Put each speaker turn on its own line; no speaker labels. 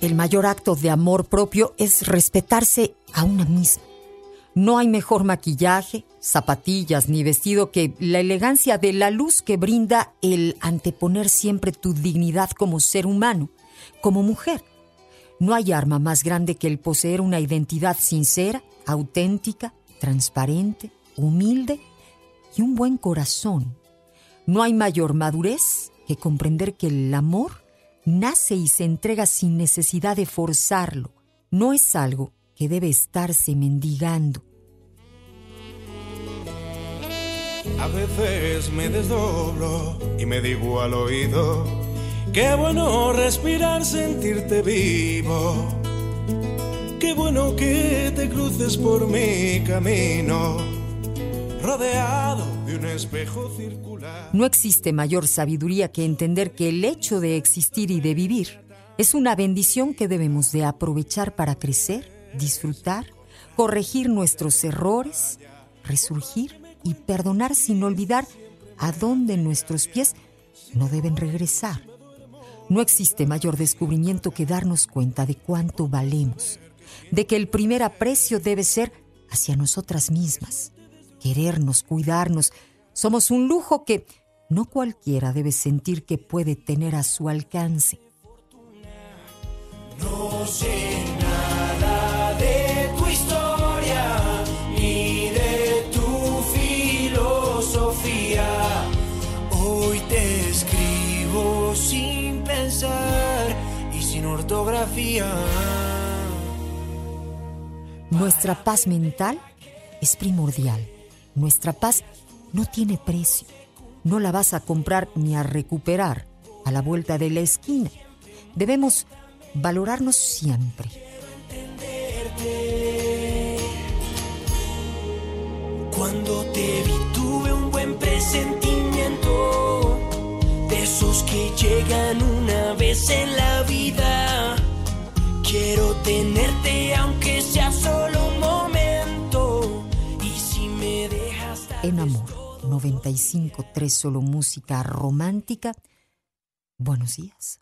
el mayor acto de amor propio es respetarse a una misma. No hay mejor maquillaje, zapatillas ni vestido que la elegancia de la luz que brinda el anteponer siempre tu dignidad como ser humano, como mujer. No hay arma más grande que el poseer una identidad sincera, auténtica, transparente, humilde y un buen corazón. No hay mayor madurez que comprender que el amor nace y se entrega sin necesidad de forzarlo. No es algo que debe estarse mendigando.
A veces me desdoblo y me digo al oído, qué bueno respirar, sentirte vivo. Qué bueno que te cruces por mi camino, rodeado de un espejo circular.
No existe mayor sabiduría que entender que el hecho de existir y de vivir es una bendición que debemos de aprovechar para crecer, disfrutar, corregir nuestros errores, resurgir y perdonar sin olvidar a dónde nuestros pies no deben regresar. No existe mayor descubrimiento que darnos cuenta de cuánto valemos de que el primer aprecio debe ser hacia nosotras mismas. Querernos, cuidarnos, somos un lujo que no cualquiera debe sentir que puede tener a su alcance.
No sé nada de tu historia ni de tu filosofía. Hoy te escribo sin pensar y sin ortografía.
Nuestra paz mental es primordial. Nuestra paz no tiene precio. No la vas a comprar ni a recuperar a la vuelta de la esquina. Debemos valorarnos siempre.
Cuando te vi tuve un buen presentimiento de esos que llegan una vez en la vida. Quiero tenerte
En Amor 95.3 solo música romántica. Buenos días.